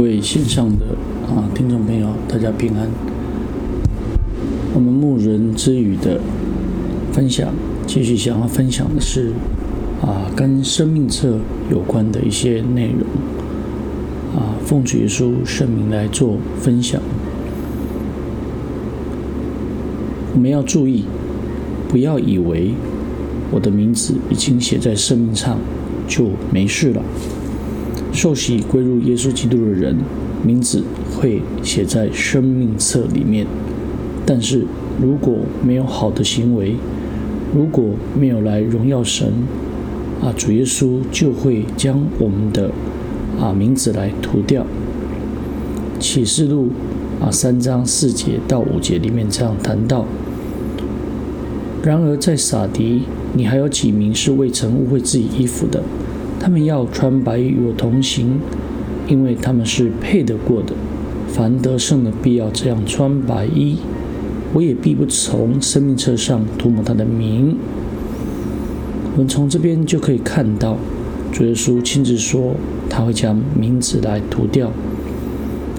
各位线上的啊听众朋友，大家平安。我们牧人之语的分享，继续想要分享的是啊，跟生命册有关的一些内容啊，奉主耶稣圣名来做分享。我们要注意，不要以为我的名字已经写在生命上就没事了。受洗归入耶稣基督的人，名字会写在生命册里面。但是如果没有好的行为，如果没有来荣耀神，啊，主耶稣就会将我们的啊名字来涂掉。启示录啊三章四节到五节里面这样谈到。然而在撒狄，你还有几名是未曾污秽自己衣服的。他们要穿白衣与我同行，因为他们是配得过的。凡得胜的必要这样穿白衣，我也必不从生命册上涂抹他的名。我们从这边就可以看到，主耶稣亲自说他会将名字来涂掉。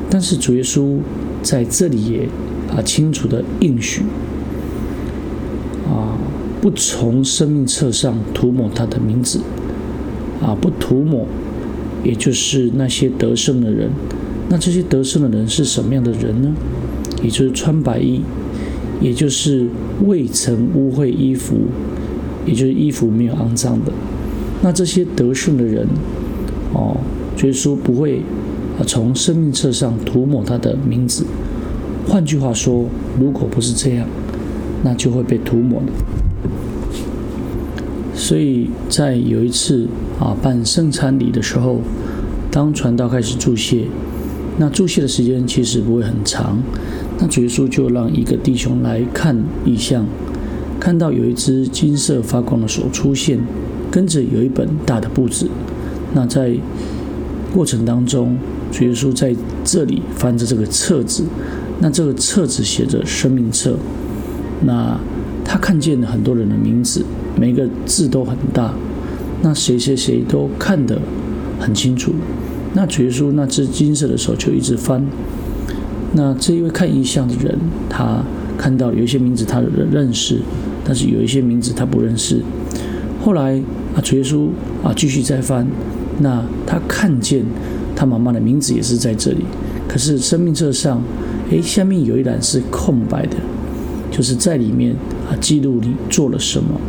但是主耶稣在这里也啊清楚的应许啊，不从生命册上涂抹他的名字。啊，不涂抹，也就是那些得胜的人。那这些得胜的人是什么样的人呢？也就是穿白衣，也就是未曾污秽衣服，也就是衣服没有肮脏的。那这些得胜的人，哦，所以说不会啊从生命册上涂抹他的名字。换句话说，如果不是这样，那就会被涂抹了。所以在有一次啊办圣餐礼的时候，当传道开始祝谢，那祝谢的时间其实不会很长，那主耶稣就让一个弟兄来看异象，看到有一只金色发光的手出现，跟着有一本大的簿子，那在过程当中，主耶稣在这里翻着这个册子，那这个册子写着生命册，那他看见了很多人的名字。每个字都很大，那谁谁谁都看得很清楚。那主耶稣那只金色的手就一直翻。那这一位看异象的人，他看到有一些名字他认识，但是有一些名字他不认识。后来啊，主耶稣啊继续再翻，那他看见他妈妈的名字也是在这里，可是生命册上，诶，下面有一栏是空白的，就是在里面啊记录你做了什么。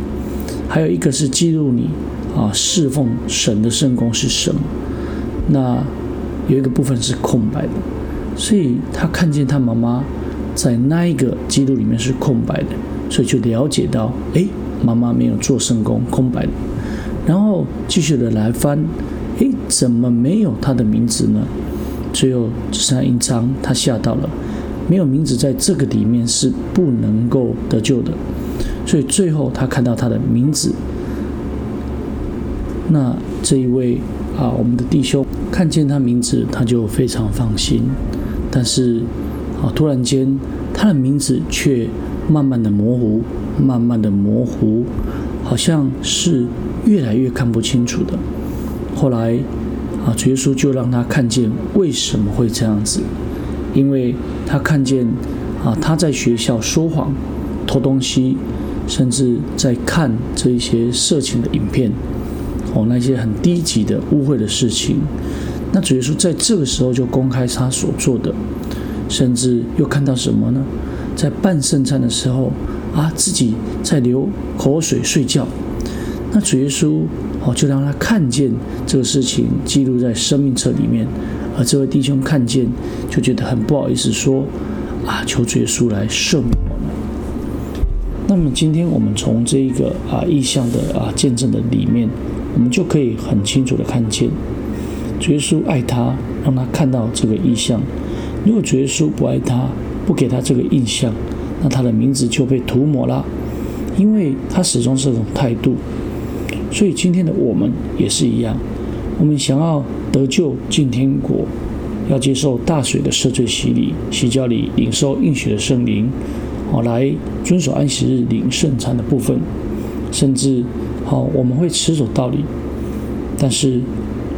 还有一个是记录你啊侍奉神的圣工是什么，那有一个部分是空白的，所以他看见他妈妈在那一个记录里面是空白的，所以就了解到，哎，妈妈没有做圣工，空白的。然后继续的来翻，哎，怎么没有他的名字呢？最后只剩下一张，他吓到了，没有名字在这个里面是不能够得救的。所以最后他看到他的名字，那这一位啊，我们的弟兄看见他名字，他就非常放心。但是啊，突然间他的名字却慢慢的模糊，慢慢的模糊，好像是越来越看不清楚的。后来啊，主耶稣就让他看见为什么会这样子，因为他看见啊，他在学校说谎、偷东西。甚至在看这一些色情的影片，哦，那些很低级的污秽的事情，那主耶稣在这个时候就公开他所做的，甚至又看到什么呢？在办圣餐的时候啊，自己在流口水睡觉，那主耶稣哦就让他看见这个事情记录在生命册里面，而这位弟兄看见就觉得很不好意思说啊，求主耶稣来赦免。那么今天我们从这一个啊意象的啊见证的里面，我们就可以很清楚的看见，主耶稣爱他，让他看到这个意象。如果主耶稣不爱他，不给他这个印象，那他的名字就被涂抹了，因为他始终是这种态度。所以今天的我们也是一样，我们想要得救进天国，要接受大水的赦罪洗礼，洗脚里领受应许的圣灵。好，来遵守安息日领圣餐的部分，甚至好，我们会持守道理。但是，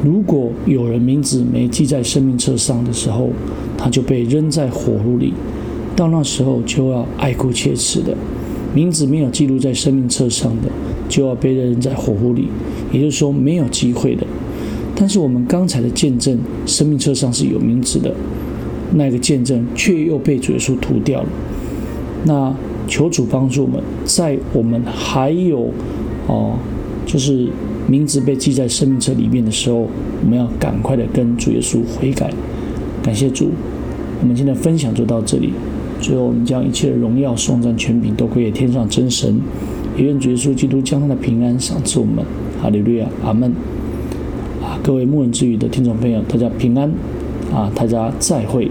如果有人名字没记在生命册上的时候，他就被扔在火炉里。到那时候就要爱哭切齿的。名字没有记录在生命册上的，就要被扔在火炉里，也就是说没有机会的。但是我们刚才的见证，生命册上是有名字的，那个见证却又被主耶稣涂掉了。那求主帮助我们，在我们还有哦，就是名字被记在生命册里面的时候，我们要赶快的跟主耶稣悔改。感谢主，我们今天分享就到这里。最后，我们将一切的荣耀、颂赞、权柄都归给天上真神，也愿主耶稣基督将他的平安赏赐我们。哈利路亚，阿门。啊，各位牧人之语的听众朋友，大家平安。啊，大家再会。